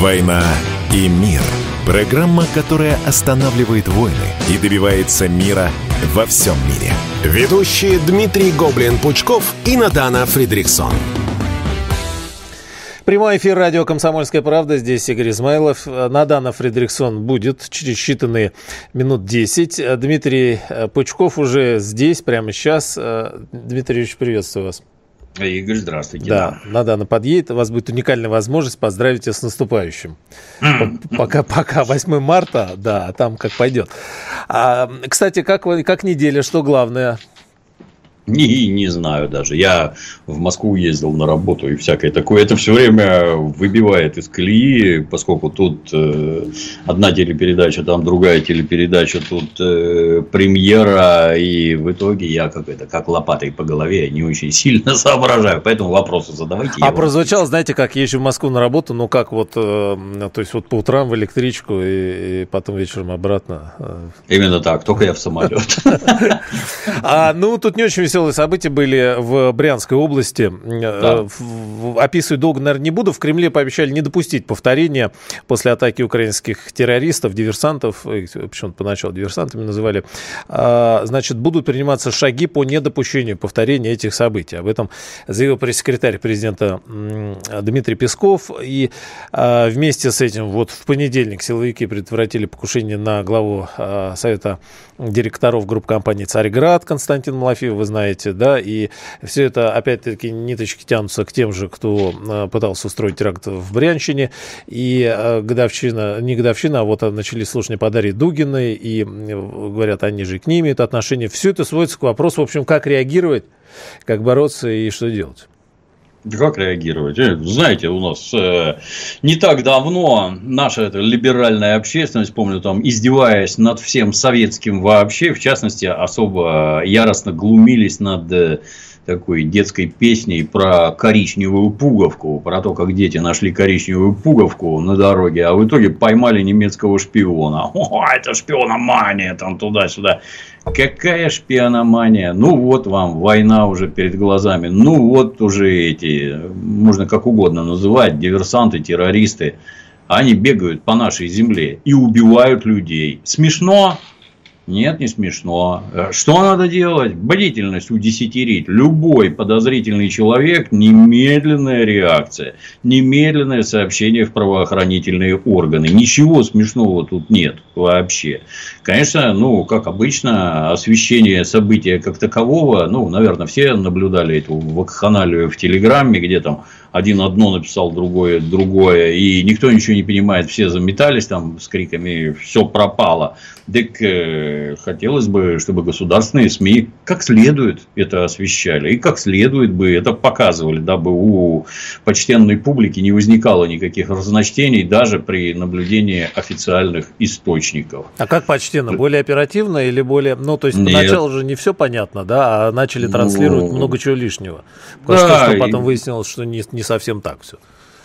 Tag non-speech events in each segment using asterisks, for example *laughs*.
«Война и мир». Программа, которая останавливает войны и добивается мира во всем мире. Ведущие Дмитрий Гоблин-Пучков и Надана Фридриксон. Прямой эфир радио «Комсомольская правда». Здесь Игорь Измайлов. Надана Фридриксон будет через считанные минут 10. Дмитрий Пучков уже здесь, прямо сейчас. Дмитрий Ильич, приветствую вас. Игорь, здравствуйте. Да, да. Надана подъедет. У вас будет уникальная возможность поздравить вас с наступающим. Пока, пока 8 марта, да, а там как пойдет. А, кстати, как, как неделя, что главное? Не, не знаю даже. Я в Москву ездил на работу и всякое такое. Это все время выбивает из колеи, поскольку тут э, одна телепередача, там другая телепередача, тут э, премьера. И в итоге я как это, как лопатой по голове не очень сильно *laughs* соображаю. Поэтому вопросы задавайте. А прозвучало, знаете, как езжу в Москву на работу, ну как вот, э, то есть вот по утрам в электричку и, и потом вечером обратно. Э. Именно так, только я в самолет. *laughs* А, ну, тут не очень веселые события были в Брянской области. Да. Э, описывать долго, наверное, не буду. В Кремле пообещали не допустить повторения после атаки украинских террористов, диверсантов, почему-то поначалу диверсантами называли. А, значит, будут приниматься шаги по недопущению повторения этих событий. Об этом заявил пресс-секретарь президента Дмитрий Песков. И а, вместе с этим вот в понедельник силовики предотвратили покушение на главу а, Совета директоров групп компании «Царьград» Константин Малафеев, вы знаете, да, и все это, опять-таки, ниточки тянутся к тем же, кто э, пытался устроить теракт в Брянщине, и э, годовщина, не годовщина, а вот начали слушания по Дарье Дугиной, и говорят, они же к ним это отношение. Все это сводится к вопросу, в общем, как реагировать, как бороться и что делать. Как реагировать? Э, знаете, у нас э, не так давно наша эта либеральная общественность, помню, там, издеваясь над всем советским вообще, в частности, особо яростно глумились над э, такой детской песней про коричневую пуговку, про то, как дети нашли коричневую пуговку на дороге, а в итоге поймали немецкого шпиона. *laughs* О, это шпиономания, там туда-сюда. Какая шпиономания? Ну вот вам война уже перед глазами. Ну вот уже эти, можно как угодно называть, диверсанты, террористы. Они бегают по нашей земле и убивают людей. Смешно? Нет, не смешно. Э, что надо делать? Бдительность удесятерить. Любой подозрительный человек, немедленная реакция, немедленное сообщение в правоохранительные органы. Ничего смешного тут нет вообще. Конечно, ну, как обычно, освещение события как такового, ну, наверное, все наблюдали эту вакханалию в Телеграме, где там один одно написал, другое другое, и никто ничего не понимает, все заметались там с криками, все пропало. Так э, хотелось бы, чтобы государственные СМИ как следует это освещали, и как следует бы это показывали, дабы у почтенной публики не возникало никаких разночтений даже при наблюдении официальных источников. А как почтенно? Более оперативно или более... Ну, то есть, Нет. поначалу же не все понятно, да, а начали транслировать ну, много чего лишнего. Потому да, что, что потом и... выяснилось, что не, не совсем так все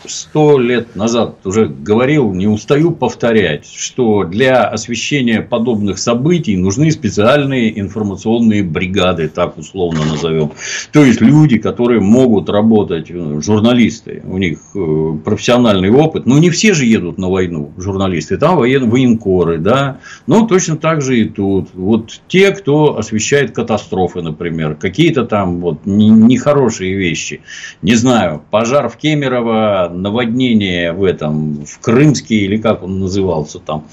сто лет назад уже говорил, не устаю повторять, что для освещения подобных событий нужны специальные информационные бригады, так условно назовем. То есть люди, которые могут работать, э, журналисты, у них э, профессиональный опыт. Ну, не все же едут на войну, журналисты, там воен, военкоры, да. Но точно так же и тут. Вот те, кто освещает катастрофы, например, какие-то там вот нехорошие вещи. Не знаю, пожар в Кемерово, наводнение в этом, в Крымске или как он назывался там.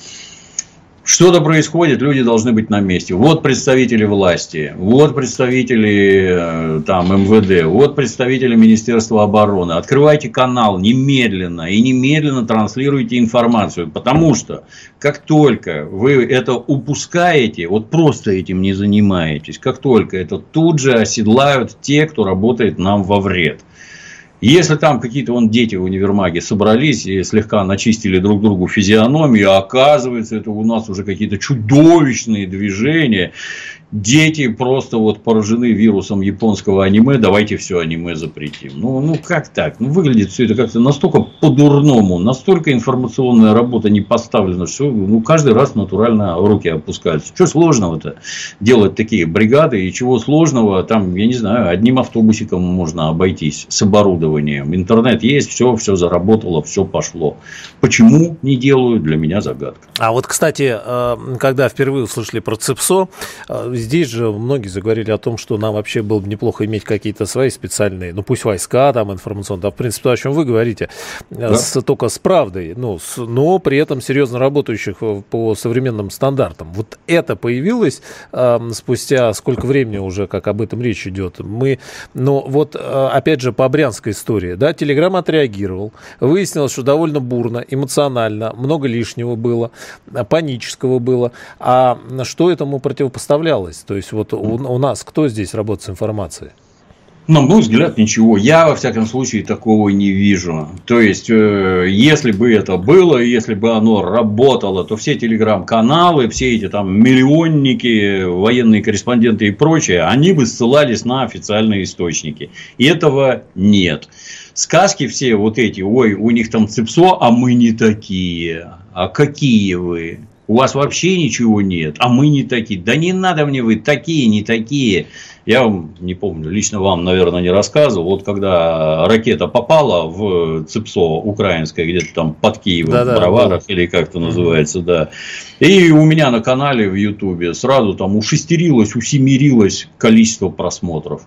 Что-то происходит, люди должны быть на месте. Вот представители власти, вот представители э, там МВД, вот представители Министерства обороны. Открывайте канал немедленно и немедленно транслируйте информацию, потому что как только вы это упускаете, вот просто этим не занимаетесь, как только это тут же оседлают те, кто работает нам во вред. Если там какие-то вон дети в универмаге собрались и слегка начистили друг другу физиономию, оказывается, это у нас уже какие-то чудовищные движения дети просто вот поражены вирусом японского аниме, давайте все аниме запретим. Ну, ну как так? Ну, выглядит все это как-то настолько по-дурному, настолько информационная работа не поставлена, что ну, каждый раз натурально руки опускаются. Что сложного-то делать такие бригады, и чего сложного, там, я не знаю, одним автобусиком можно обойтись с оборудованием. Интернет есть, все, все заработало, все пошло. Почему не делают, для меня загадка. А вот, кстати, э, когда впервые услышали про ЦИПСО, э, здесь же многие заговорили о том, что нам вообще было бы неплохо иметь какие-то свои специальные, ну пусть войска там информационные, да, в принципе, то, о чем вы говорите, э, да. с, только с правдой, ну, с, но при этом серьезно работающих по современным стандартам. Вот это появилось э, спустя сколько времени уже, как об этом речь идет. Мы, ну вот, опять же, по брянской истории, да, Телеграм отреагировал, выяснилось, что довольно бурно, эмоционально, много лишнего было, панического было. А что этому противопоставлялось? То есть вот у, у нас кто здесь работает с информацией? На мой взгляд, ничего. Я, во всяком случае, такого не вижу. То есть, э, если бы это было, если бы оно работало, то все телеграм-каналы, все эти там миллионники, военные корреспонденты и прочее, они бы ссылались на официальные источники. И этого нет. Сказки все вот эти, ой, у них там цепсо, а мы не такие. А какие вы? У вас вообще ничего нет, а мы не такие. Да не надо мне вы такие, не такие. Я вам не помню, лично вам, наверное, не рассказывал. Вот когда ракета попала в ЦИПСО украинское, где-то там под Киевом, да, в Броварах, да. или как это называется, mm-hmm. да. И у меня на канале в Ютубе сразу там ушестерилось, усемерилось количество просмотров.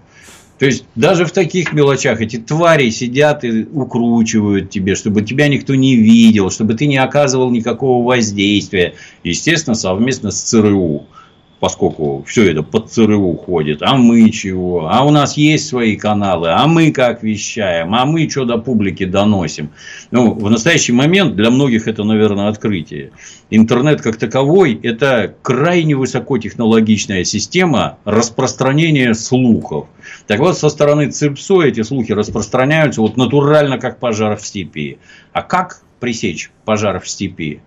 То есть, даже в таких мелочах эти твари сидят и укручивают тебе, чтобы тебя никто не видел, чтобы ты не оказывал никакого воздействия. Естественно, совместно с ЦРУ поскольку все это под ЦРУ ходит, а мы чего, а у нас есть свои каналы, а мы как вещаем, а мы что до публики доносим. Ну, в настоящий момент для многих это, наверное, открытие. Интернет как таковой – это крайне высокотехнологичная система распространения слухов. Так вот, со стороны ЦИПСО эти слухи распространяются вот натурально, как пожар в степи. А как пресечь пожар в степи?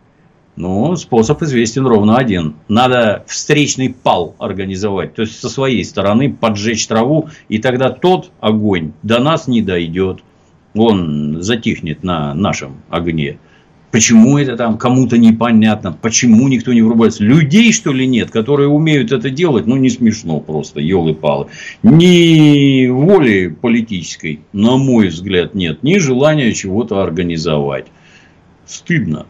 Ну, способ известен ровно один. Надо встречный пал организовать. То есть, со своей стороны поджечь траву, и тогда тот огонь до нас не дойдет. Он затихнет на нашем огне. Почему это там кому-то непонятно? Почему никто не врубается? Людей, что ли, нет, которые умеют это делать? Ну, не смешно просто, елы-палы. Ни воли политической, на мой взгляд, нет. Ни желания чего-то организовать. Стыдно.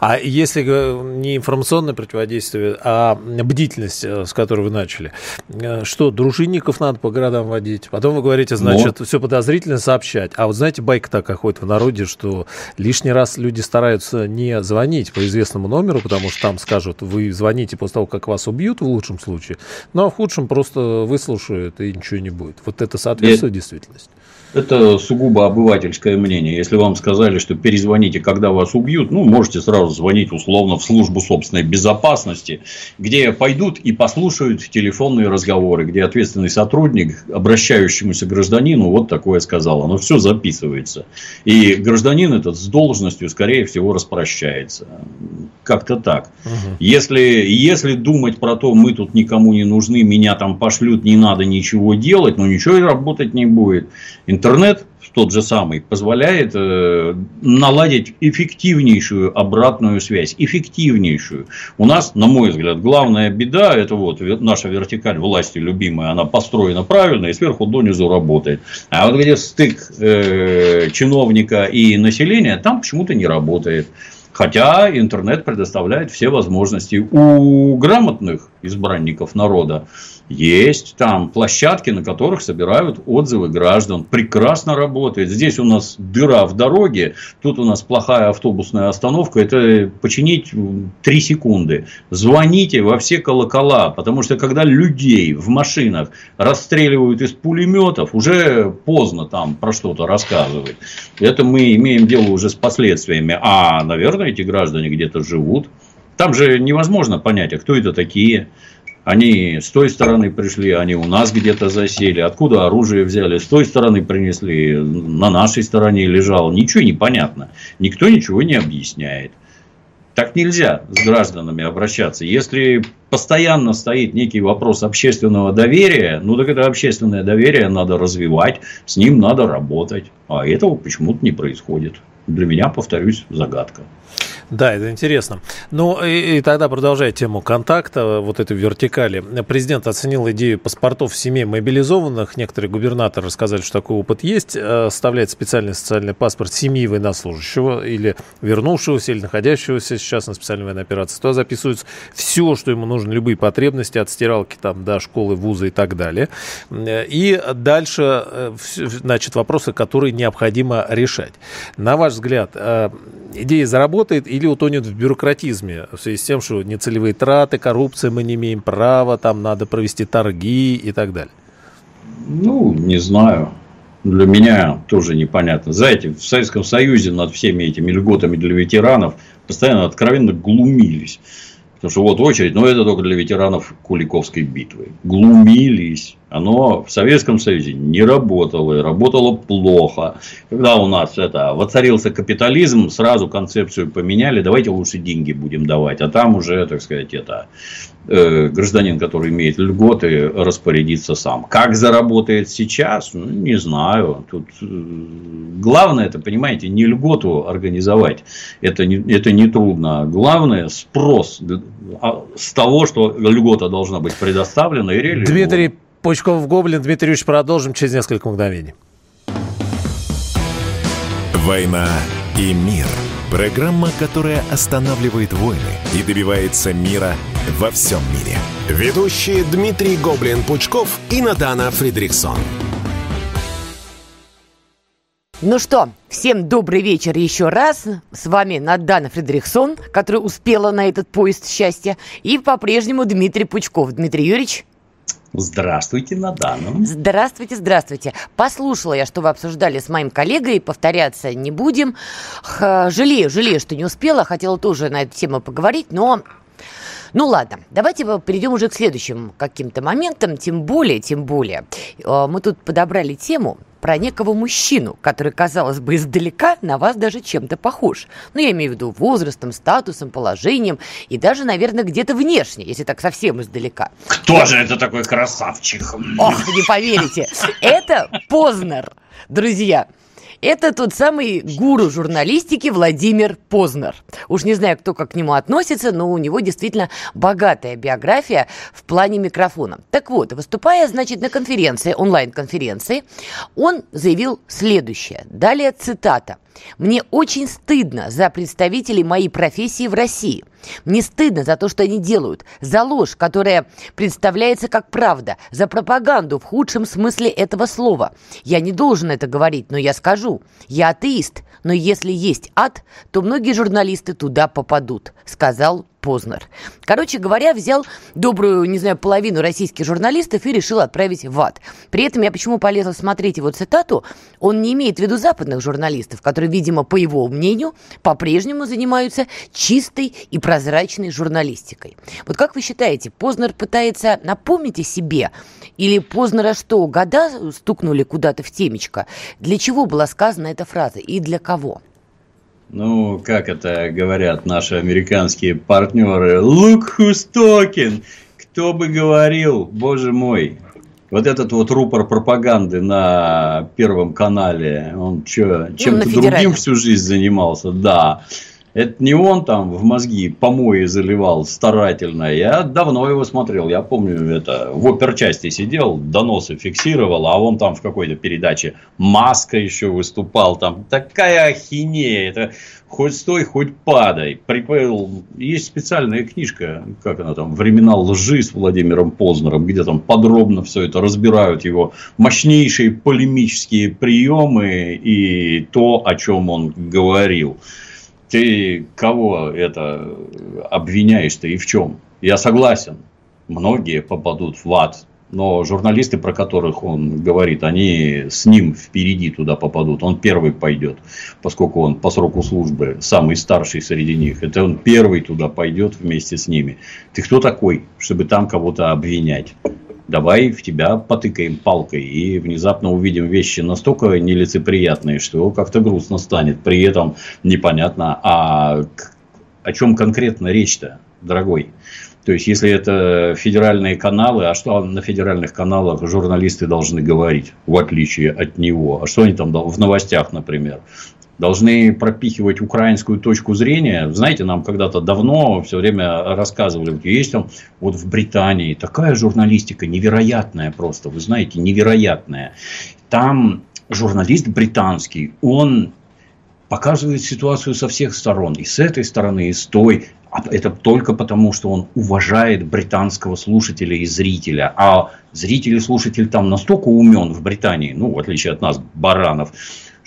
А если не информационное противодействие, а бдительность, э, с которой вы начали, э, что, дружинников надо по городам водить? Потом вы говорите, значит, Но... все подозрительно сообщать. А вот знаете, байка такая ходит в народе, что лишний раз люди стараются не звонить по известному номеру, потому что там скажут, вы звоните после того, как вас убьют в лучшем случае, ну а в худшем просто выслушают и ничего не будет. Вот это соответствует Я... действительности? Это сугубо обывательское мнение. Если вам сказали, что перезвоните, когда вас убьют, ну, можете сразу звонить условно в службу собственной безопасности, где пойдут и послушают телефонные разговоры, где ответственный сотрудник обращающемуся гражданину вот такое сказал. Оно все записывается. И гражданин этот с должностью, скорее всего, распрощается. Как-то так. Угу. Если, если думать про то, мы тут никому не нужны, меня там пошлют, не надо ничего делать, ну, ничего и работать не будет. Интернет тот же самый позволяет э, наладить эффективнейшую обратную связь. Эффективнейшую. У нас, на мой взгляд, главная беда – это вот наша вертикаль власти любимая, она построена правильно и сверху донизу работает. А вот где стык э, чиновника и населения, там почему-то не работает. Хотя интернет предоставляет все возможности. У грамотных избранников народа есть там площадки, на которых собирают отзывы граждан. Прекрасно работает. Здесь у нас дыра в дороге, тут у нас плохая автобусная остановка. Это починить 3 секунды. Звоните во все колокола, потому что когда людей в машинах расстреливают из пулеметов, уже поздно там про что-то рассказывать. Это мы имеем дело уже с последствиями. А, наверное, эти граждане где-то живут. Там же невозможно понять, а кто это такие. Они с той стороны пришли, они у нас где-то засели. Откуда оружие взяли? С той стороны принесли, на нашей стороне лежал. Ничего не понятно. Никто ничего не объясняет. Так нельзя с гражданами обращаться. Если постоянно стоит некий вопрос общественного доверия, ну так это общественное доверие надо развивать, с ним надо работать. А этого почему-то не происходит. Для меня, повторюсь, загадка. Да, это интересно. Ну и, и тогда продолжая тему контакта, вот этой вертикали. Президент оценил идею паспортов семей мобилизованных. Некоторые губернаторы рассказали, что такой опыт есть. Э, составляет специальный социальный паспорт семьи военнослужащего или вернувшегося, или находящегося сейчас на специальной военной операции. Туда записываются все, что ему нужно, любые потребности от стиралки там до школы, вуза и так далее. И дальше, э, значит, вопросы, которые необходимо решать. На ваш взгляд, э, идея заработает или утонет в бюрократизме в связи с тем, что нецелевые траты, коррупция, мы не имеем права, там надо провести торги и так далее? Ну, не знаю. Для меня тоже непонятно. Знаете, в Советском Союзе над всеми этими льготами для ветеранов постоянно откровенно глумились. Потому что вот очередь, но это только для ветеранов Куликовской битвы. Глумились. Оно в Советском Союзе не работало и работало плохо. Когда у нас это воцарился капитализм, сразу концепцию поменяли, давайте лучше деньги будем давать. А там уже, так сказать, это э, гражданин, который имеет льготы, распорядиться сам. Как заработает сейчас, ну, не знаю. Тут э, главное это, понимаете, не льготу организовать. Это не, это не трудно. Главное спрос а, с того, что льгота должна быть предоставлена и реализована. Пучков Гоблин. Дмитрий Юрьевич, продолжим через несколько мгновений. «Война и мир». Программа, которая останавливает войны и добивается мира во всем мире. Ведущие Дмитрий Гоблин-Пучков и Надана Фридриксон. Ну что, всем добрый вечер еще раз. С вами Надана Фридрихсон, которая успела на этот поезд счастья. И по-прежнему Дмитрий Пучков. Дмитрий Юрьевич. Здравствуйте, Надана. Здравствуйте, здравствуйте. Послушала я, что вы обсуждали с моим коллегой, повторяться не будем. Жалею, жалею, что не успела. Хотела тоже на эту тему поговорить, но ну ладно, давайте перейдем уже к следующим каким-то моментам, тем более, тем более. Э, мы тут подобрали тему про некого мужчину, который, казалось бы, издалека на вас даже чем-то похож. Ну, я имею в виду возрастом, статусом, положением и даже, наверное, где-то внешне, если так совсем издалека. Кто же это такой красавчик? Ох, не поверите. Это Познер, друзья. Это тот самый гуру журналистики Владимир Познер. Уж не знаю, кто как к нему относится, но у него действительно богатая биография в плане микрофона. Так вот, выступая, значит, на конференции, онлайн-конференции, он заявил следующее. Далее цитата. Мне очень стыдно за представителей моей профессии в России. Мне стыдно за то, что они делают, за ложь, которая представляется как правда, за пропаганду в худшем смысле этого слова. Я не должен это говорить, но я скажу. Я атеист, но если есть ад, то многие журналисты туда попадут, сказал Познер. Короче говоря, взял добрую, не знаю, половину российских журналистов и решил отправить в ад. При этом я почему полезла смотреть его цитату, он не имеет в виду западных журналистов, которые, видимо, по его мнению, по-прежнему занимаются чистой и прозрачной журналистикой. Вот как вы считаете, Познер пытается напомнить о себе? Или Познера что, года стукнули куда-то в темечко? Для чего была сказана эта фраза и для кого? Ну, как это говорят наши американские партнеры, look who's talking. Кто бы говорил, боже мой. Вот этот вот рупор пропаганды на Первом канале, он что, ну, чем-то ну, другим всю жизнь занимался, да. Это не он там в мозги помои заливал старательно. Я давно его смотрел. Я помню, это в оперчасти сидел, доносы фиксировал, а он там в какой-то передаче Маска еще выступал. Там такая ахинея. Это хоть стой, хоть падай. Есть специальная книжка, как она там, «Времена лжи» с Владимиром Познером, где там подробно все это разбирают, его мощнейшие полемические приемы и то, о чем он говорил ты кого это обвиняешь-то и в чем? Я согласен, многие попадут в ад, но журналисты, про которых он говорит, они с ним впереди туда попадут. Он первый пойдет, поскольку он по сроку службы самый старший среди них. Это он первый туда пойдет вместе с ними. Ты кто такой, чтобы там кого-то обвинять? Давай в тебя потыкаем палкой. И внезапно увидим вещи настолько нелицеприятные, что как-то грустно станет. При этом непонятно, а о чем конкретно речь-то, дорогой? То есть, если это федеральные каналы, а что на федеральных каналах журналисты должны говорить, в отличие от него? А что они там в новостях, например? Должны пропихивать украинскую точку зрения. Знаете, нам когда-то давно все время рассказывали, вот есть там вот в Британии такая журналистика невероятная просто, вы знаете, невероятная. Там журналист британский, он показывает ситуацию со всех сторон. И с этой стороны, и с той. А это только потому, что он уважает британского слушателя и зрителя. А зритель и слушатель там настолько умен в Британии, ну, в отличие от нас, баранов,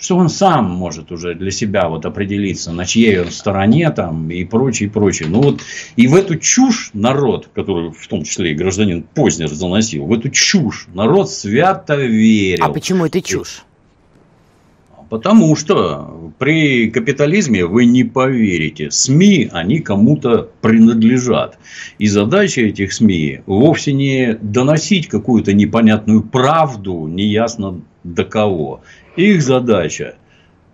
что он сам может уже для себя вот определиться, на чьей он стороне там и прочее, и прочее. Ну вот и в эту чушь народ, который в том числе и гражданин Познер заносил, в эту чушь народ свято верил. А почему это чушь? Потому что при капитализме вы не поверите, СМИ, они кому-то принадлежат. И задача этих СМИ вовсе не доносить какую-то непонятную правду, неясно до кого. Их задача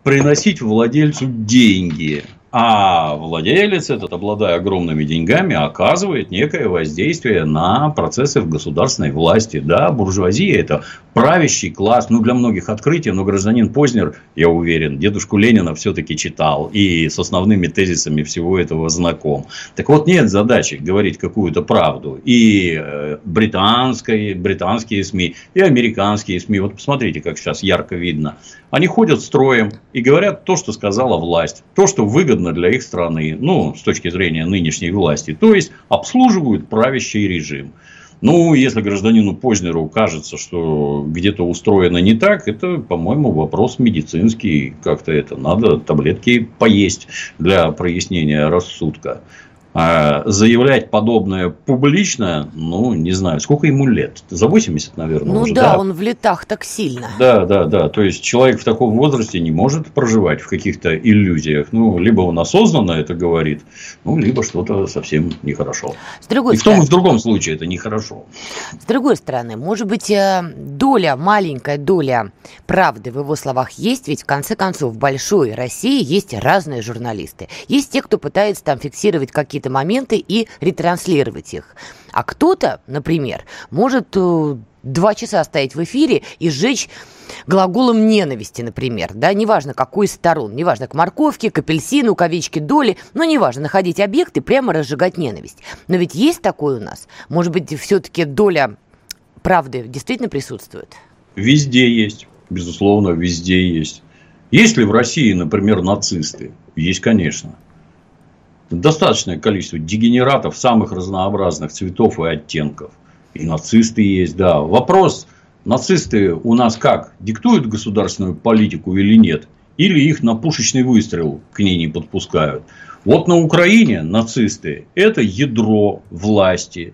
приносить владельцу деньги, а владелец этот, обладая огромными деньгами, оказывает некое воздействие на процессы в государственной власти. Да, буржуазия – это правящий класс. Ну, для многих открытие, но гражданин Познер, я уверен, дедушку Ленина все-таки читал и с основными тезисами всего этого знаком. Так вот, нет задачи говорить какую-то правду. И э, британские, британские СМИ, и американские СМИ. Вот посмотрите, как сейчас ярко видно. Они ходят строем и говорят то, что сказала власть, то, что выгодно для их страны, ну, с точки зрения нынешней власти. То есть, обслуживают правящий режим. Ну, если гражданину Познеру кажется, что где-то устроено не так, это, по-моему, вопрос медицинский. Как-то это надо таблетки поесть для прояснения рассудка. А заявлять подобное публично, ну, не знаю, сколько ему лет? За 80, наверное, Ну уже, да, да, он в летах так сильно. Да, да, да. То есть человек в таком возрасте не может проживать в каких-то иллюзиях. Ну, либо он осознанно это говорит, ну, либо что-то совсем нехорошо. С другой и в том и в другом случае это нехорошо. с другой стороны, может быть, э, доля, маленькая доля правды в его словах есть, ведь в конце концов в большой России есть разные журналисты. Есть те, кто пытается там фиксировать какие-то моменты и ретранслировать их. А кто-то, например, может э, два часа стоять в эфире и сжечь глаголом ненависти, например, да, неважно какой из сторон, неважно к морковке, к апельсину, к овечке доли, но неважно, находить объекты, прямо разжигать ненависть. Но ведь есть такое у нас? Может быть, все-таки доля правды действительно присутствует? Везде есть. Безусловно, везде есть. Есть ли в России, например, нацисты? Есть, конечно. Достаточное количество дегенератов самых разнообразных цветов и оттенков. И нацисты есть, да. Вопрос, нацисты у нас как? Диктуют государственную политику или нет? Или их на пушечный выстрел к ней не подпускают? Вот на Украине нацисты – это ядро власти.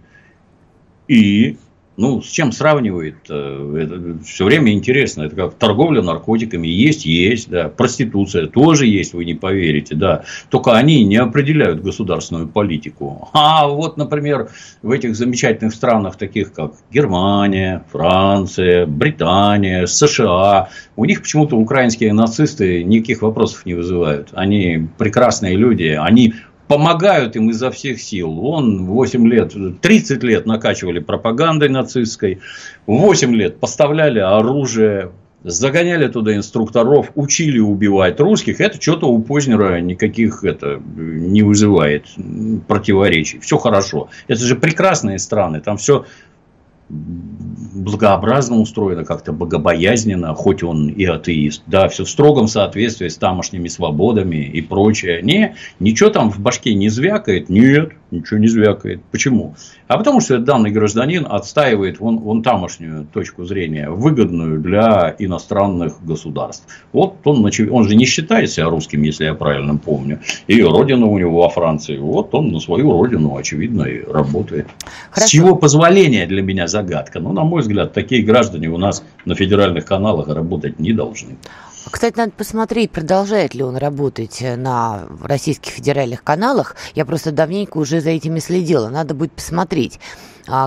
И ну, с чем сравнивает? э, Это все время интересно. Это как торговля наркотиками. Есть, есть, да. Проституция тоже есть, вы не поверите, да. Только они не определяют государственную политику. А вот, например, в этих замечательных странах, таких как Германия, Франция, Британия, США, у них почему-то украинские нацисты никаких вопросов не вызывают. Они прекрасные люди, они помогают им изо всех сил. Он 8 лет, 30 лет накачивали пропагандой нацистской, 8 лет поставляли оружие, загоняли туда инструкторов, учили убивать русских. Это что-то у Познера никаких это не вызывает противоречий. Все хорошо. Это же прекрасные страны. Там все благообразно устроено, как-то богобоязненно, хоть он и атеист. Да, все в строгом соответствии с тамошними свободами и прочее. Не, ничего там в башке не звякает? Нет, ничего не звякает. Почему? А потому что данный гражданин отстаивает вон, вон тамошнюю точку зрения, выгодную для иностранных государств. Вот он, он же не считает себя русским, если я правильно помню. И родина у него во Франции. Вот он на свою родину, очевидно, и работает. Хорошо. С чего позволения для меня загадка. Но, на мой взгляд, такие граждане у нас на федеральных каналах работать не должны. Кстати, надо посмотреть, продолжает ли он работать э, на российских федеральных каналах. Я просто давненько уже за этими следила. Надо будет посмотреть,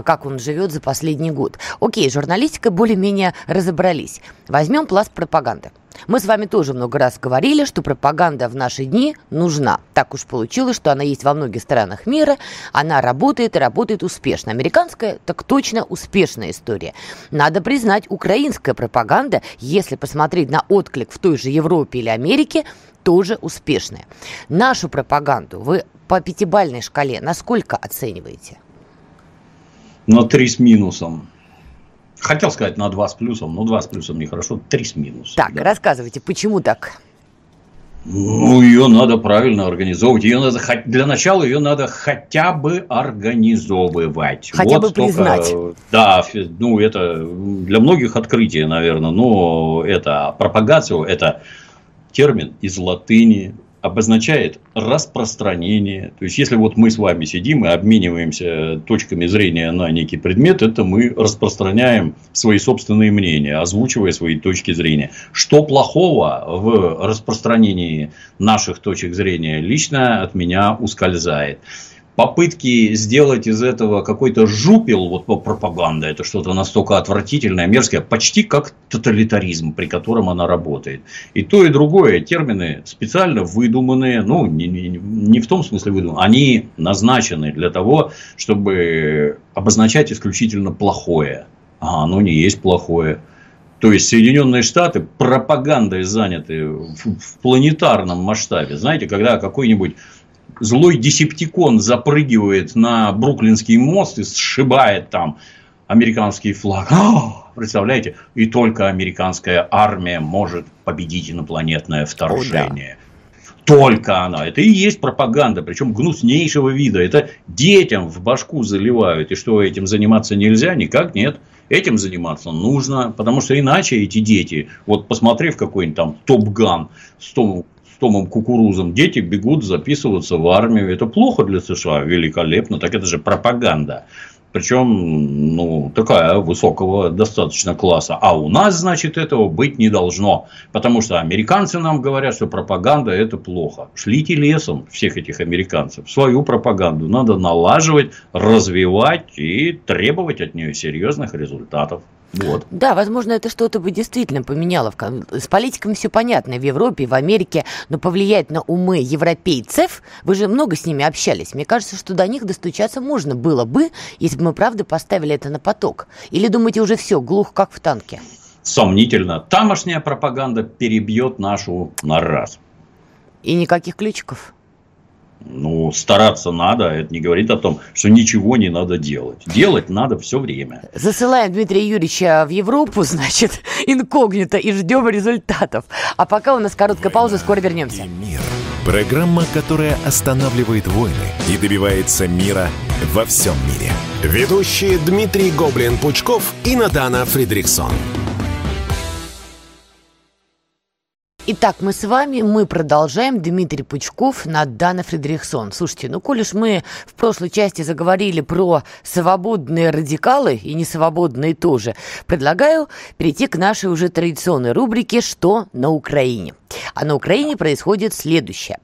как он живет за последний год. Окей, журналистикой более-менее разобрались. Возьмем пласт пропаганды. Мы с вами тоже много раз говорили, что пропаганда в наши дни нужна. Так уж получилось, что она есть во многих странах мира. Она работает и работает успешно. Американская, так точно успешная история. Надо признать, украинская пропаганда, если посмотреть на отклик в той же Европе или Америке, тоже успешная. Нашу пропаганду вы по пятибальной шкале насколько оцениваете? На три с минусом. Хотел сказать на два с плюсом, но два с плюсом нехорошо, три с минусом. Так, да. рассказывайте, почему так? Ну, ее надо правильно организовывать. Ее надо, для начала ее надо хотя бы организовывать. Хотя вот бы только, признать. Да, ну, это для многих открытие, наверное. Но это пропагацию, это термин из латыни, обозначает распространение. То есть, если вот мы с вами сидим и обмениваемся точками зрения на некий предмет, это мы распространяем свои собственные мнения, озвучивая свои точки зрения. Что плохого в распространении наших точек зрения лично от меня ускользает попытки сделать из этого какой-то жупел, вот пропаганда, это что-то настолько отвратительное, мерзкое, почти как тоталитаризм, при котором она работает. И то, и другое термины специально выдуманные, ну, не, не, не в том смысле выдуманные, они назначены для того, чтобы обозначать исключительно плохое. А оно не есть плохое. То есть Соединенные Штаты пропагандой заняты в, в планетарном масштабе. Знаете, когда какой-нибудь злой десептикон запрыгивает на Бруклинский мост и сшибает там американский флаг. А, представляете? И только американская армия может победить инопланетное вторжение. О, да. Только она. Это и есть пропаганда, причем гнуснейшего вида. Это детям в башку заливают. И что, этим заниматься нельзя? Никак нет. Этим заниматься нужно, потому что иначе эти дети, вот посмотрев какой-нибудь там топ-ган с Томом с Томом Кукурузом дети бегут записываться в армию. Это плохо для США, великолепно. Так это же пропаганда. Причем, ну, такая высокого достаточно класса. А у нас, значит, этого быть не должно. Потому что американцы нам говорят, что пропаганда – это плохо. Шлите лесом всех этих американцев. Свою пропаганду надо налаживать, развивать и требовать от нее серьезных результатов. Вот. Да, возможно, это что-то бы действительно поменяло. С политиками все понятно в Европе, в Америке, но повлиять на умы европейцев, вы же много с ними общались, мне кажется, что до них достучаться можно было бы, если бы мы, правда, поставили это на поток. Или думаете, уже все, глух, как в танке? Сомнительно. Тамошняя пропаганда перебьет нашу на раз. И никаких ключиков? Ну, стараться надо, это не говорит о том, что ничего не надо делать. Делать надо все время. Засылаем Дмитрия Юрьевича в Европу, *laughs* значит, инкогнито, и ждем результатов. А пока у нас короткая пауза, скоро вернемся. Мир. Программа, которая останавливает войны и добивается мира во всем мире. Ведущие Дмитрий Гоблин-Пучков и Надана Фридриксон. Итак, мы с вами, мы продолжаем. Дмитрий Пучков, Надана Фредериксон. Слушайте, ну, коль уж мы в прошлой части заговорили про свободные радикалы и несвободные тоже, предлагаю перейти к нашей уже традиционной рубрике «Что на Украине?». А на Украине происходит следующее.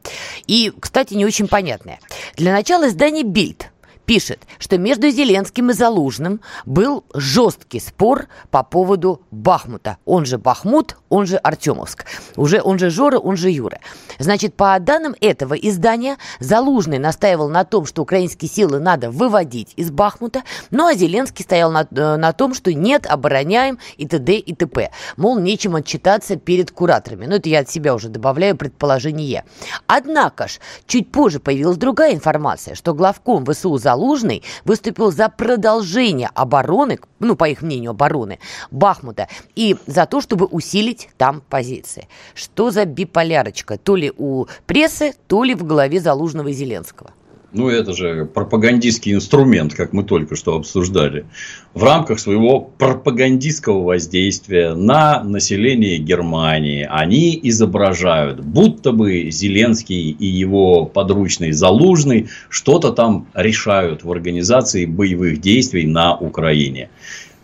И, кстати, не очень понятное. Для начала издание «Бильд» пишет, что между Зеленским и Залужным был жесткий спор по поводу Бахмута. Он же Бахмут, он же Артемовск. Уже, он же Жора, он же Юра. Значит, по данным этого издания, Залужный настаивал на том, что украинские силы надо выводить из Бахмута, ну а Зеленский стоял на, э, на том, что нет, обороняем и т.д. и т.п. Мол, нечем отчитаться перед кураторами. Ну, это я от себя уже добавляю предположение. Однако ж, чуть позже появилась другая информация, что главком ВСУ Залужный выступил за продолжение обороны, ну, по их мнению, обороны Бахмута, и за то, чтобы усилить там позиции. Что за биполярочка? То ли у прессы, то ли в голове Залужного и Зеленского. Ну, это же пропагандистский инструмент, как мы только что обсуждали. В рамках своего пропагандистского воздействия на население Германии они изображают, будто бы Зеленский и его подручный Залужный что-то там решают в организации боевых действий на Украине.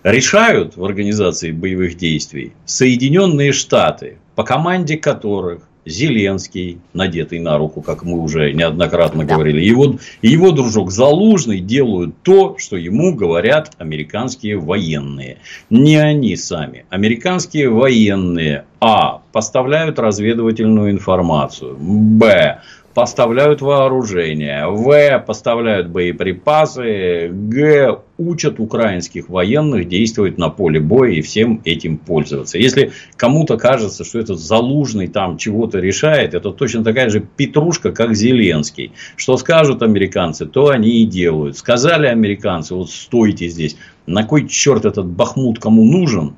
Решают в организации боевых действий Соединенные Штаты, по команде которых Зеленский, надетый на руку, как мы уже неоднократно да. говорили, его, его дружок Залужный делают то, что ему говорят американские военные. Не они сами. Американские военные, а, поставляют разведывательную информацию, б, поставляют вооружение, В, поставляют боеприпасы, Г, учат украинских военных действовать на поле боя и всем этим пользоваться. Если кому-то кажется, что этот Залужный там чего-то решает, это точно такая же петрушка, как Зеленский. Что скажут американцы, то они и делают. Сказали американцы, вот стойте здесь. На кой черт этот Бахмут кому нужен?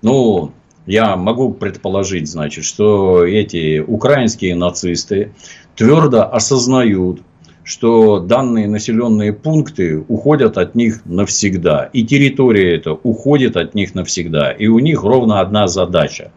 Ну, я могу предположить, значит, что эти украинские нацисты твердо осознают, что данные населенные пункты уходят от них навсегда. И территория эта уходит от них навсегда. И у них ровно одна задача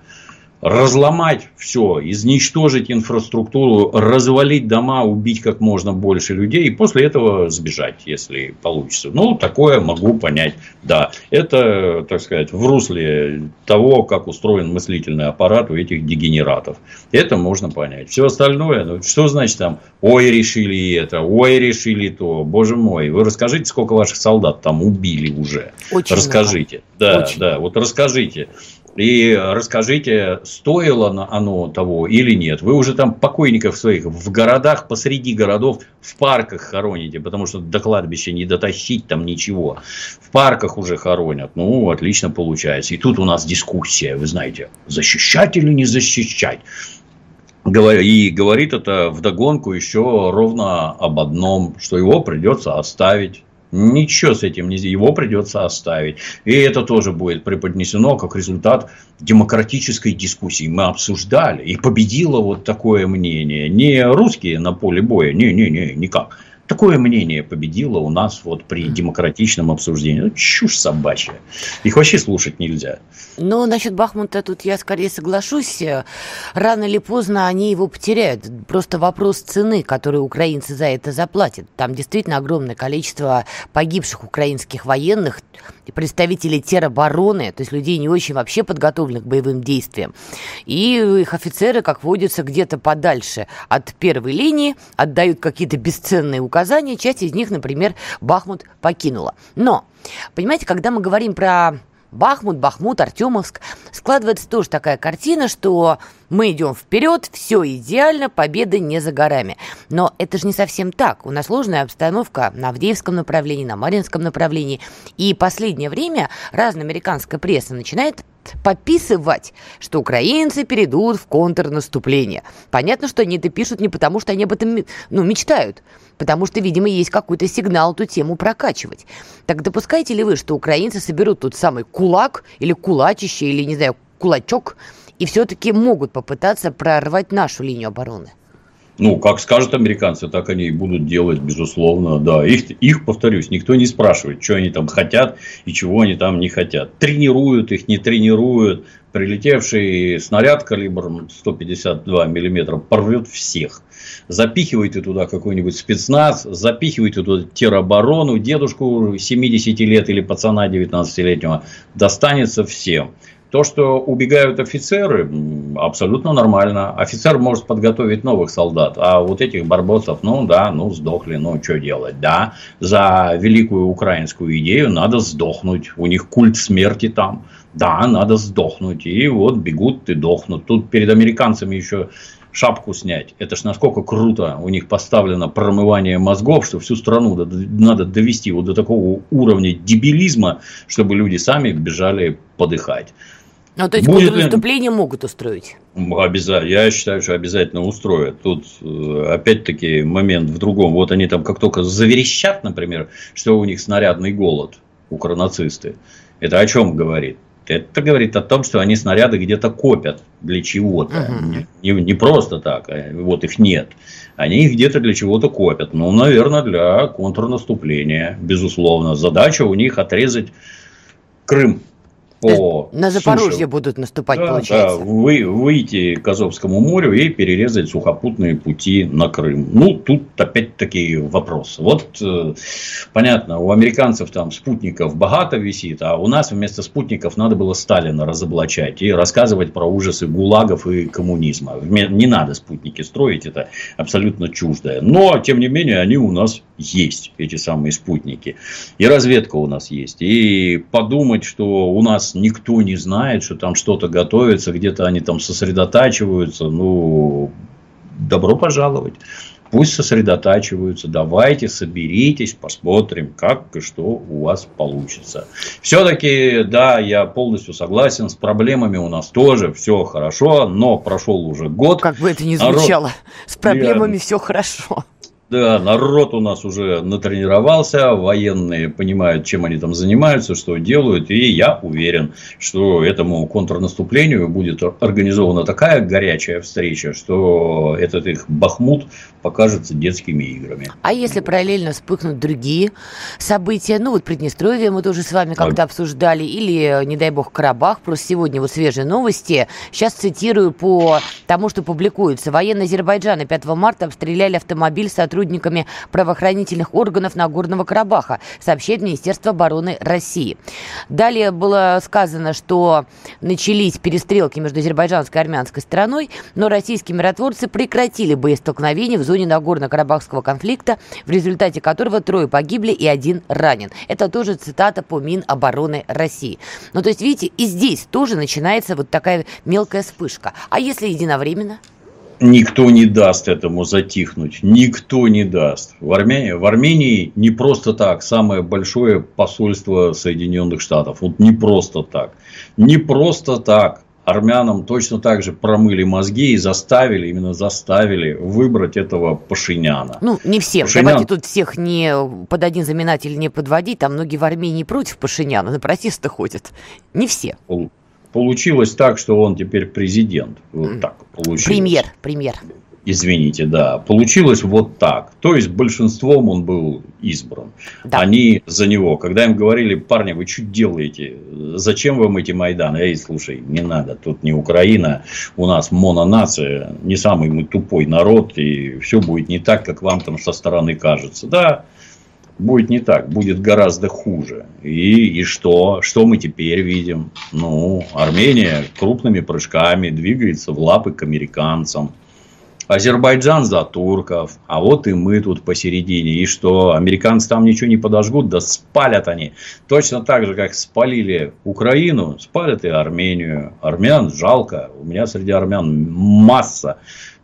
разломать все, изничтожить инфраструктуру, развалить дома, убить как можно больше людей и после этого сбежать, если получится. Ну, такое могу понять. Да, это, так сказать, в русле того, как устроен мыслительный аппарат у этих дегенератов. Это можно понять. Все остальное, ну, что значит там, ой, решили это, ой, решили то, боже мой. Вы расскажите, сколько ваших солдат там убили уже. Очень расскажите. Много. Да, Очень. да, вот расскажите. И расскажите, стоило оно того или нет. Вы уже там покойников своих в городах, посреди городов, в парках хороните, потому что до кладбища не дотащить там ничего. В парках уже хоронят. Ну, отлично получается. И тут у нас дискуссия, вы знаете, защищать или не защищать. И говорит это вдогонку еще ровно об одном, что его придется оставить Ничего с этим нельзя. Его придется оставить. И это тоже будет преподнесено как результат демократической дискуссии. Мы обсуждали. И победило вот такое мнение. Не русские на поле боя. Не-не-не, никак. Такое мнение победило у нас вот при демократичном обсуждении. Ну, чушь собачья. Их вообще слушать нельзя. Ну, насчет Бахмута тут я скорее соглашусь. Рано или поздно они его потеряют. Просто вопрос цены, которую украинцы за это заплатят. Там действительно огромное количество погибших украинских военных, представителей теробороны, то есть людей не очень вообще подготовленных к боевым действиям. И их офицеры, как водится, где-то подальше от первой линии, отдают какие-то бесценные указания. Часть из них, например, Бахмут покинула. Но, понимаете, когда мы говорим про Бахмут, Бахмут, Артемовск, складывается тоже такая картина, что мы идем вперед, все идеально, победа не за горами. Но это же не совсем так. У нас сложная обстановка на Авдеевском направлении, на Маринском направлении. И последнее время разная американская пресса начинает пописывать, что украинцы перейдут в контрнаступление. Понятно, что они это пишут не потому, что они об этом ну, мечтают, потому что, видимо, есть какой-то сигнал эту тему прокачивать. Так допускаете ли вы, что украинцы соберут тот самый кулак или кулачище, или, не знаю, кулачок, и все-таки могут попытаться прорвать нашу линию обороны? Ну, как скажут американцы, так они и будут делать, безусловно, да. Их, их, повторюсь, никто не спрашивает, что они там хотят и чего они там не хотят. Тренируют их, не тренируют. Прилетевший снаряд калибром 152 миллиметра порвет всех. Запихивайте туда какой-нибудь спецназ, запихивайте туда тероборону, дедушку 70 лет или пацана 19-летнего, достанется всем. То, что убегают офицеры, абсолютно нормально. Офицер может подготовить новых солдат, а вот этих барбосов, ну да, ну сдохли, ну что делать, да. За великую украинскую идею надо сдохнуть, у них культ смерти там, да, надо сдохнуть. И вот бегут и дохнут. Тут перед американцами еще шапку снять. Это ж насколько круто у них поставлено промывание мозгов, что всю страну надо довести вот до такого уровня дебилизма, чтобы люди сами бежали подыхать. Ну, то есть Будет контрнаступление ли... могут устроить? Обязательно. Я считаю, что обязательно устроят. Тут, э, опять-таки, момент в другом. Вот они там как только заверещат, например, что у них снарядный голод, укронацисты. Это о чем говорит? Это говорит о том, что они снаряды где-то копят для чего-то. Угу. Не, не просто так, а вот их нет. Они их где-то для чего-то копят. Ну, наверное, для контрнаступления, безусловно. Задача у них отрезать Крым по На Запорожье суше. будут наступать, да, получается. Да, вы, выйти к Азовскому морю и перерезать сухопутные пути на Крым. Ну, тут опять-таки вопрос. Вот, э, понятно, у американцев там спутников богато висит, а у нас вместо спутников надо было Сталина разоблачать и рассказывать про ужасы гулагов и коммунизма. Не надо спутники строить, это абсолютно чуждое. Но, тем не менее, они у нас есть, эти самые спутники. И разведка у нас есть. И подумать, что у нас никто не знает, что там что-то готовится, где-то они там сосредотачиваются, ну, добро пожаловать. Пусть сосредотачиваются, давайте соберитесь, посмотрим, как и что у вас получится. Все-таки, да, я полностью согласен, с проблемами у нас тоже все хорошо, но прошел уже год. Как бы это ни звучало, народ... с проблемами я... все хорошо. Да, народ у нас уже натренировался, военные понимают, чем они там занимаются, что делают, и я уверен, что этому контрнаступлению будет организована такая горячая встреча, что этот их Бахмут покажется детскими играми. А если параллельно вспыхнут другие события, ну вот Приднестровье мы тоже с вами как-то а... обсуждали, или, не дай бог, Карабах, просто сегодня вот свежие новости, сейчас цитирую по тому, что публикуется. Военные Азербайджана 5 марта обстреляли автомобиль сотрудников сотрудниками правоохранительных органов Нагорного Карабаха, сообщает Министерство обороны России. Далее было сказано, что начались перестрелки между азербайджанской и армянской стороной, но российские миротворцы прекратили боестолкновения в зоне Нагорно-Карабахского конфликта, в результате которого трое погибли и один ранен. Это тоже цитата по Минобороны России. Ну, то есть, видите, и здесь тоже начинается вот такая мелкая вспышка. А если единовременно? Никто не даст этому затихнуть. Никто не даст. В Армении, в Армении не просто так. Самое большое посольство Соединенных Штатов. Вот не просто так. Не просто так. Армянам точно так же промыли мозги и заставили, именно заставили выбрать этого Пашиняна. Ну, не всем. Пашинян... Давайте тут всех не под один знаменатель не подводить. Там многие в Армении против Пашиняна на протесты ходят. Не все получилось так, что он теперь президент. Вот так получилось. Премьер, премьер. Извините, да. Получилось вот так. То есть, большинством он был избран. Да. Они за него. Когда им говорили, парни, вы что делаете? Зачем вам эти Майданы? Эй, слушай, не надо. Тут не Украина. У нас мононация. Не самый мы тупой народ. И все будет не так, как вам там со стороны кажется. Да, будет не так, будет гораздо хуже. И, и что? Что мы теперь видим? Ну, Армения крупными прыжками двигается в лапы к американцам. Азербайджан за турков, а вот и мы тут посередине. И что, американцы там ничего не подожгут, да спалят они. Точно так же, как спалили Украину, спалят и Армению. Армян жалко. У меня среди армян масса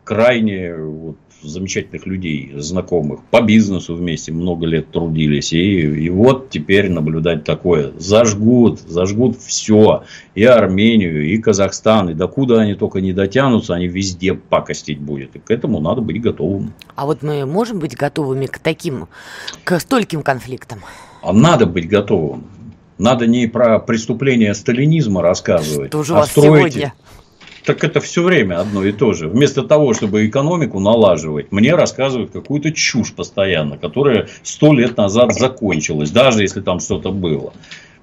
крайне вот, замечательных людей, знакомых, по бизнесу вместе много лет трудились. И, и вот теперь наблюдать такое. Зажгут, зажгут все. И Армению, и Казахстан. И докуда они только не дотянутся, они везде пакостить будет. И к этому надо быть готовым. А вот мы можем быть готовыми к таким, к стольким конфликтам? А надо быть готовым. Надо не про преступления сталинизма рассказывать, Что же а строить, сегодня? Так это все время одно и то же. Вместо того, чтобы экономику налаживать, мне рассказывают какую-то чушь постоянно, которая сто лет назад закончилась, даже если там что-то было.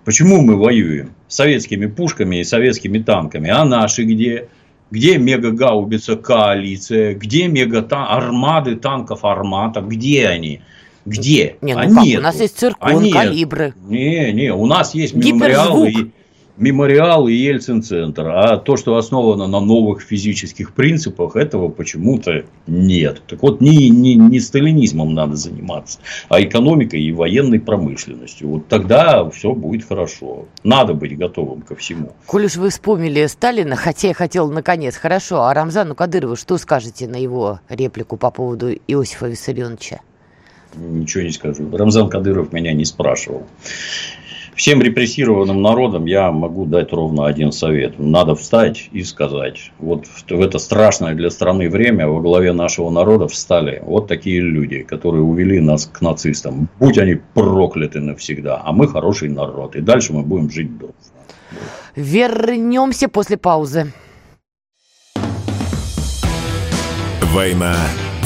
Почему мы воюем? Советскими пушками и советскими танками. А наши где? Где мега-гаубица коалиция? Где мега-армады танков армата? Где они? Где? Не, ну а как? Нету. У нас есть циркон, а калибры. Не, не, у нас есть мемориалы и мемориал и Ельцин-центр. А то, что основано на новых физических принципах, этого почему-то нет. Так вот, не, не, не сталинизмом надо заниматься, а экономикой и военной промышленностью. Вот тогда все будет хорошо. Надо быть готовым ко всему. Коль уж вы вспомнили Сталина, хотя я хотел наконец, хорошо, а Рамзану Кадырову что скажете на его реплику по поводу Иосифа Виссарионовича? Ничего не скажу. Рамзан Кадыров меня не спрашивал. Всем репрессированным народам я могу дать ровно один совет. Надо встать и сказать. Вот в это страшное для страны время во главе нашего народа встали вот такие люди, которые увели нас к нацистам. Будь они прокляты навсегда. А мы хороший народ. И дальше мы будем жить дружно. Вернемся после паузы. Война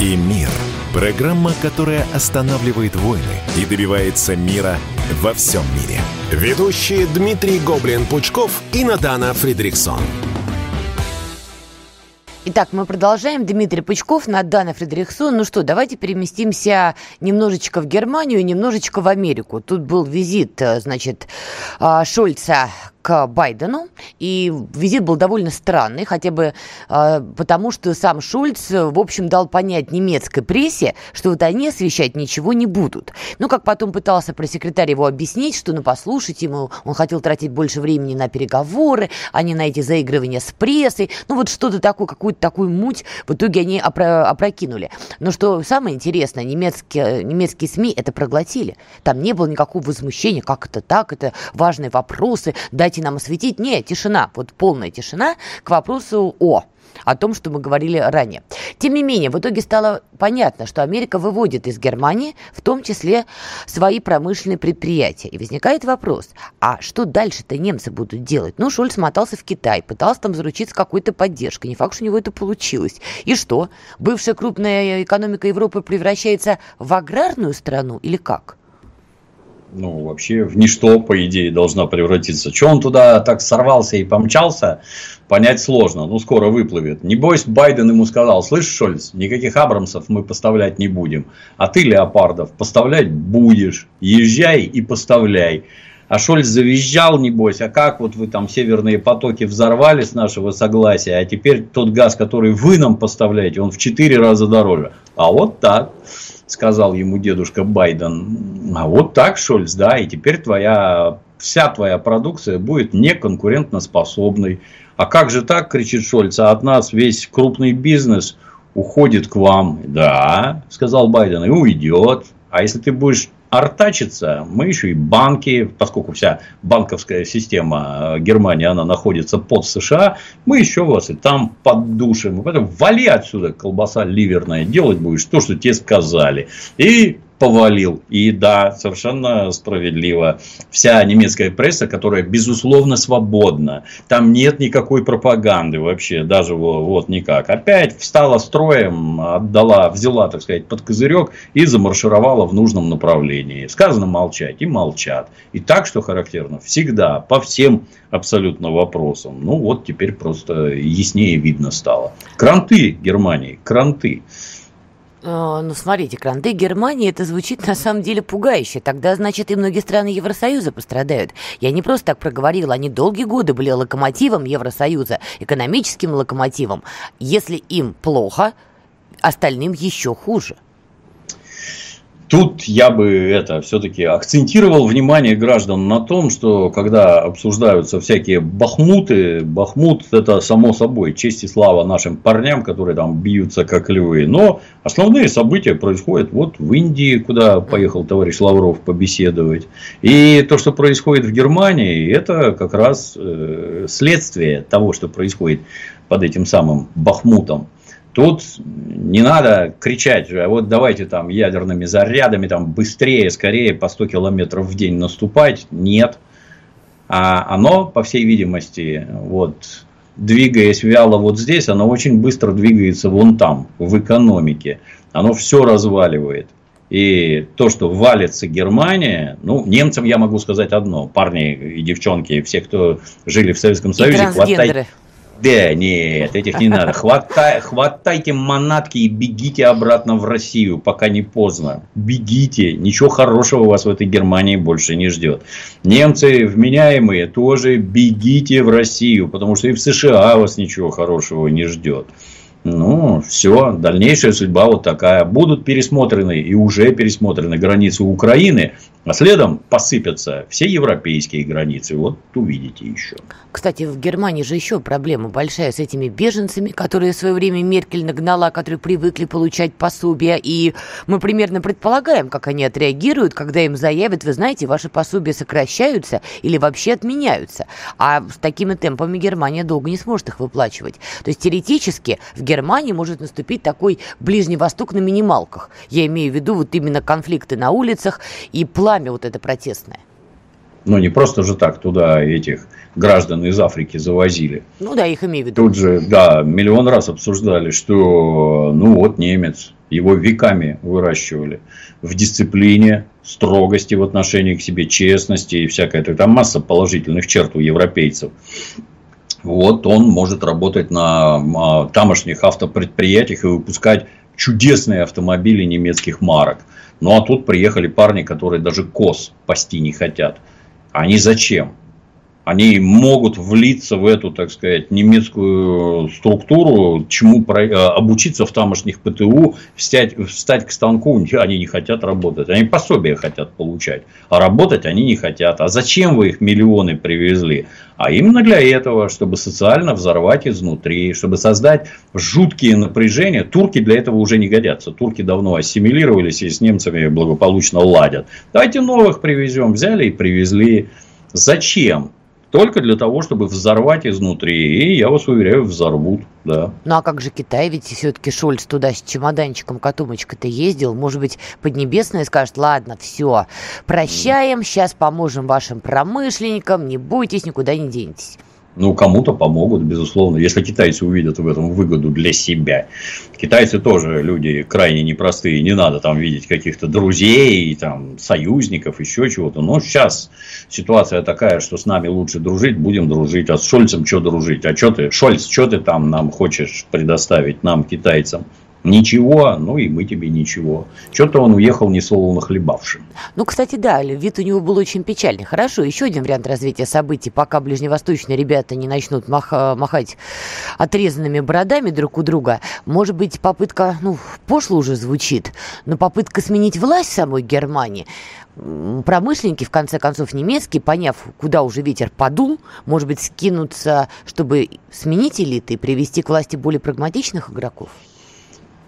и мир. Программа, которая останавливает войны и добивается мира во всем мире. Ведущие Дмитрий Гоблин-Пучков и Надана Фридриксон. Итак, мы продолжаем. Дмитрий Пучков, Надана Фредериксон. Ну что, давайте переместимся немножечко в Германию, немножечко в Америку. Тут был визит, э, значит, э, Шольца к Байдену, и визит был довольно странный, хотя бы э, потому, что сам Шульц, в общем, дал понять немецкой прессе, что вот они освещать ничего не будут. Ну, как потом пытался пресс-секретарь его объяснить, что, ну, послушайте, ему он хотел тратить больше времени на переговоры, а не на эти заигрывания с прессой. Ну, вот что-то такое, какую-то такую муть в итоге они опро- опрокинули. Но что самое интересное, немецкие, немецкие СМИ это проглотили. Там не было никакого возмущения, как это так, это важные вопросы, дайте нам осветить. Нет, тишина, вот полная тишина к вопросу о о том, что мы говорили ранее. Тем не менее, в итоге стало понятно, что Америка выводит из Германии в том числе свои промышленные предприятия. И возникает вопрос, а что дальше-то немцы будут делать? Ну, Шольц мотался в Китай, пытался там заручиться какой-то поддержкой. Не факт, что у него это получилось. И что? Бывшая крупная экономика Европы превращается в аграрную страну или как? Ну, вообще в ничто, по идее, должна превратиться. Че он туда так сорвался и помчался, понять сложно. Ну, скоро выплывет. Небось, Байден ему сказал, слышь, Шольц, никаких Абрамсов мы поставлять не будем. А ты, Леопардов, поставлять будешь. Езжай и поставляй. А Шольц завизжал, небось, а как вот вы там северные потоки взорвали с нашего согласия, а теперь тот газ, который вы нам поставляете, он в 4 раза дороже. А вот так сказал ему дедушка Байден. А вот так, Шольц, да, и теперь твоя, вся твоя продукция будет неконкурентоспособной. А как же так, кричит Шольц, а от нас весь крупный бизнес уходит к вам. Да, сказал Байден, и уйдет. А если ты будешь артачиться, мы еще и банки, поскольку вся банковская система э, Германии, она находится под США, мы еще вас и там поддушим. Поэтому вали отсюда, колбаса ливерная, делать будешь то, что тебе сказали. И повалил. И да, совершенно справедливо. Вся немецкая пресса, которая безусловно свободна. Там нет никакой пропаганды вообще, даже вот никак. Опять встала строем, отдала, взяла, так сказать, под козырек и замаршировала в нужном направлении. Сказано молчать и молчат. И так, что характерно, всегда, по всем абсолютно вопросам. Ну вот теперь просто яснее видно стало. Кранты Германии, кранты. Э, ну, смотрите, кранты Германии, это звучит на самом деле пугающе. Тогда, значит, и многие страны Евросоюза пострадают. Я не просто так проговорила, они долгие годы были локомотивом Евросоюза, экономическим локомотивом. Если им плохо, остальным еще хуже. Тут я бы это все-таки акцентировал внимание граждан на том, что когда обсуждаются всякие бахмуты, бахмут это само собой честь и слава нашим парням, которые там бьются как львы. Но основные события происходят вот в Индии, куда поехал товарищ Лавров побеседовать. И то, что происходит в Германии, это как раз э, следствие того, что происходит под этим самым бахмутом. Тут не надо кричать, а вот давайте там ядерными зарядами там быстрее, скорее по 100 километров в день наступать. Нет. А оно, по всей видимости, вот, двигаясь вяло вот здесь, оно очень быстро двигается вон там, в экономике. Оно все разваливает. И то, что валится Германия, ну, немцам я могу сказать одно. Парни и девчонки, все, кто жили в Советском Союзе, хватайте, да, нет, этих не надо. Хватай, хватайте манатки и бегите обратно в Россию, пока не поздно. Бегите. Ничего хорошего вас в этой Германии больше не ждет. Немцы вменяемые тоже бегите в Россию, потому что и в США вас ничего хорошего не ждет. Ну, все, дальнейшая судьба вот такая. Будут пересмотрены и уже пересмотрены границы Украины, а следом посыпятся все европейские границы. Вот увидите еще. Кстати, в Германии же еще проблема большая с этими беженцами, которые в свое время Меркель нагнала, которые привыкли получать пособия. И мы примерно предполагаем, как они отреагируют, когда им заявят, вы знаете, ваши пособия сокращаются или вообще отменяются. А с такими темпами Германия долго не сможет их выплачивать. То есть теоретически в Германии может наступить такой Ближний Восток на минималках. Я имею в виду вот именно конфликты на улицах и план пламя вот это протестное. Ну, не просто же так туда этих граждан из Африки завозили. Ну да, их имею в виду. Тут же, да, миллион раз обсуждали, что, ну вот немец, его веками выращивали в дисциплине, строгости в отношении к себе, честности и всякое. Там масса положительных черт у европейцев. Вот он может работать на а, тамошних автопредприятиях и выпускать чудесные автомобили немецких марок. Ну а тут приехали парни, которые даже коз пасти не хотят. Они зачем? Они могут влиться в эту, так сказать, немецкую структуру, чему э, обучиться в тамошних ПТУ, встать, встать к станку, они не хотят работать. Они пособия хотят получать, а работать они не хотят. А зачем вы их миллионы привезли? А именно для этого, чтобы социально взорвать изнутри, чтобы создать жуткие напряжения. Турки для этого уже не годятся. Турки давно ассимилировались и с немцами благополучно ладят. Давайте новых привезем. Взяли и привезли. Зачем? Только для того, чтобы взорвать изнутри. И я вас уверяю, взорвут, да. Ну а как же Китай? Ведь все-таки Шольц туда с чемоданчиком, котомочкой-то ездил. Может быть, Поднебесная скажет, ладно, все, прощаем, сейчас поможем вашим промышленникам, не бойтесь, никуда не денетесь. Ну, кому-то помогут, безусловно, если китайцы увидят в этом выгоду для себя. Китайцы тоже люди крайне непростые, не надо там видеть каких-то друзей, там, союзников, еще чего-то. Но сейчас ситуация такая, что с нами лучше дружить, будем дружить, а с Шольцем что дружить? А что ты, Шольц, что ты там нам хочешь предоставить, нам, китайцам? Ничего, ну и мы тебе ничего. Что-то он уехал не солоно хлебавшим. Ну, кстати, да, вид у него был очень печальный. Хорошо, еще один вариант развития событий, пока ближневосточные ребята не начнут маха- махать отрезанными бородами друг у друга. Может быть, попытка, ну, пошло уже звучит, но попытка сменить власть самой Германии промышленники, в конце концов, немецкие, поняв, куда уже ветер подул, может быть, скинутся, чтобы сменить элиты и привести к власти более прагматичных игроков?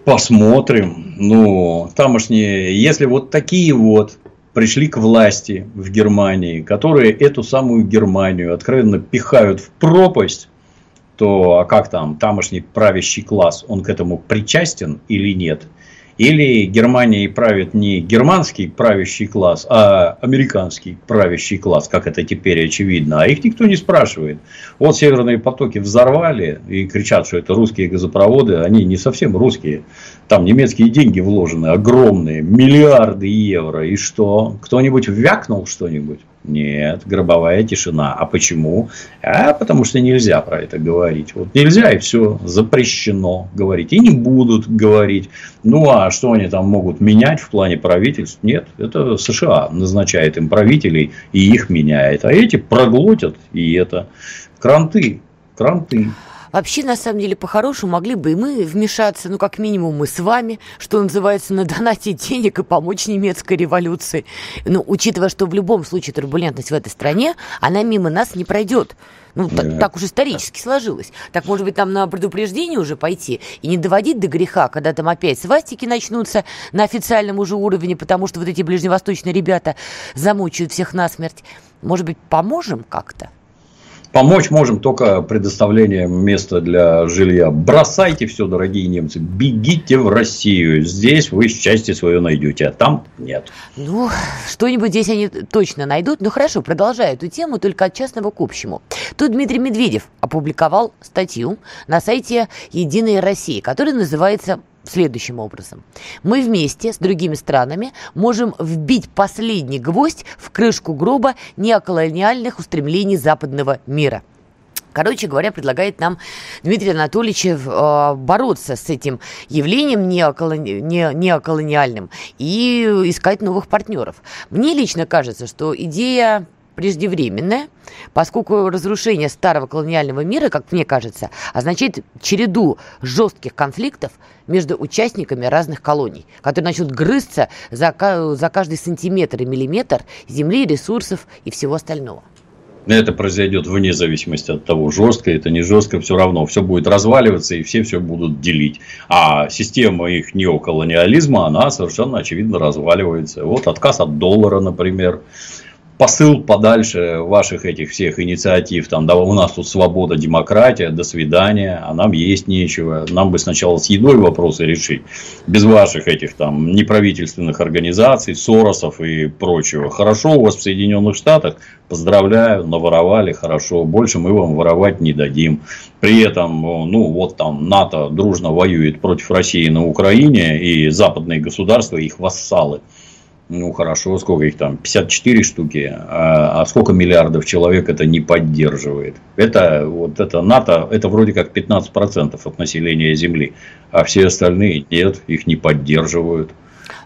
Посмотрим. Ну, тамошние, если вот такие вот пришли к власти в Германии, которые эту самую Германию откровенно пихают в пропасть, то а как там, тамошний правящий класс, он к этому причастен или нет? Или Германией правит не германский правящий класс, а американский правящий класс, как это теперь очевидно. А их никто не спрашивает. Вот северные потоки взорвали и кричат, что это русские газопроводы. Они не совсем русские. Там немецкие деньги вложены, огромные, миллиарды евро. И что? Кто-нибудь вякнул что-нибудь? Нет, гробовая тишина. А почему? А потому что нельзя про это говорить. Вот нельзя и все запрещено говорить. И не будут говорить. Ну а что они там могут менять в плане правительств? Нет, это США назначает им правителей и их меняет. А эти проглотят и это. Кранты, кранты. Вообще, на самом деле, по-хорошему могли бы и мы вмешаться, ну, как минимум, мы с вами, что называется, на донате денег и помочь немецкой революции. Но учитывая, что в любом случае турбулентность в этой стране, она мимо нас не пройдет. Ну, да. так, так уж исторически сложилось. Так, может быть, нам на предупреждение уже пойти и не доводить до греха, когда там опять свастики начнутся на официальном уже уровне, потому что вот эти ближневосточные ребята замучают всех насмерть. Может быть, поможем как-то? Помочь можем только предоставлением места для жилья. Бросайте все, дорогие немцы, бегите в Россию. Здесь вы счастье свое найдете, а там нет. Ну, что-нибудь здесь они точно найдут. Ну, хорошо, продолжаю эту тему, только от частного к общему. Тут Дмитрий Медведев опубликовал статью на сайте «Единой России», которая называется следующим образом. Мы вместе с другими странами можем вбить последний гвоздь в крышку гроба неоколониальных устремлений западного мира. Короче говоря, предлагает нам Дмитрий Анатольевич э, бороться с этим явлением неоколони... не... неоколониальным и искать новых партнеров. Мне лично кажется, что идея преждевременное, поскольку разрушение старого колониального мира, как мне кажется, означает череду жестких конфликтов между участниками разных колоний, которые начнут грызться за, за каждый сантиметр и миллиметр земли, ресурсов и всего остального. Это произойдет вне зависимости от того, жестко это не жестко, все равно все будет разваливаться и все все будут делить. А система их неоколониализма, она совершенно очевидно разваливается. Вот отказ от доллара, например посыл подальше ваших этих всех инициатив. Там, да, у нас тут свобода, демократия, до свидания, а нам есть нечего. Нам бы сначала с едой вопросы решить. Без ваших этих там неправительственных организаций, Соросов и прочего. Хорошо у вас в Соединенных Штатах, поздравляю, наворовали, хорошо. Больше мы вам воровать не дадим. При этом, ну, вот там НАТО дружно воюет против России на Украине, и западные государства, их вассалы – ну хорошо, сколько их там? 54 штуки. А, а сколько миллиардов человек это не поддерживает? Это вот это НАТО, это вроде как 15% от населения Земли. А все остальные нет, их не поддерживают.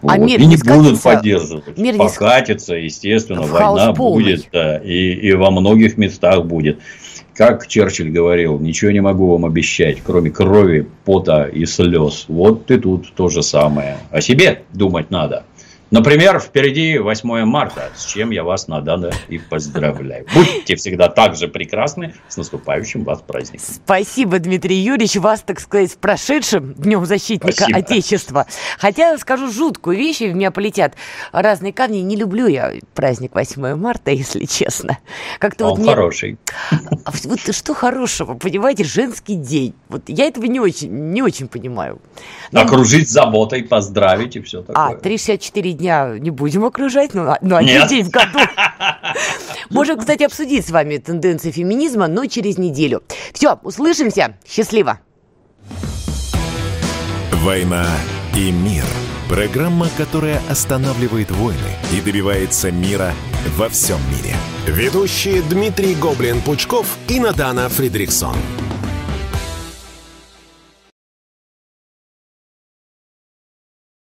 А Вот. мир и не не будут поддерживать. Мир не Покатится, естественно, В война будет, да, и, и во многих местах будет. Как Черчилль говорил, ничего не могу вам обещать, кроме крови, пота и слез. Вот и тут то же самое. О себе думать надо. Например, впереди 8 марта, с чем я вас надо и поздравляю. Будьте всегда так же прекрасны. С наступающим вас праздником. Спасибо, Дмитрий Юрьевич. Вас, так сказать, с прошедшим Днем Защитника Спасибо. Отечества. Хотя скажу жуткую вещь, и в меня полетят разные камни. Не люблю я праздник 8 марта, *laughs* если честно. Как-то вот Он мне... хороший. А Вот что хорошего, понимаете, женский день. Вот я этого не очень, не очень понимаю. Ну, Окружить заботой, поздравить и все а, такое. 364 дня не будем окружать, ну, ну один Нет. день в году. *laughs* Можем, кстати, обсудить с вами тенденции феминизма, но через неделю. Все, услышимся. Счастливо. «Война и мир». Программа, которая останавливает войны и добивается мира во всем мире. Ведущие Дмитрий Гоблин-Пучков и Надана Фридриксон.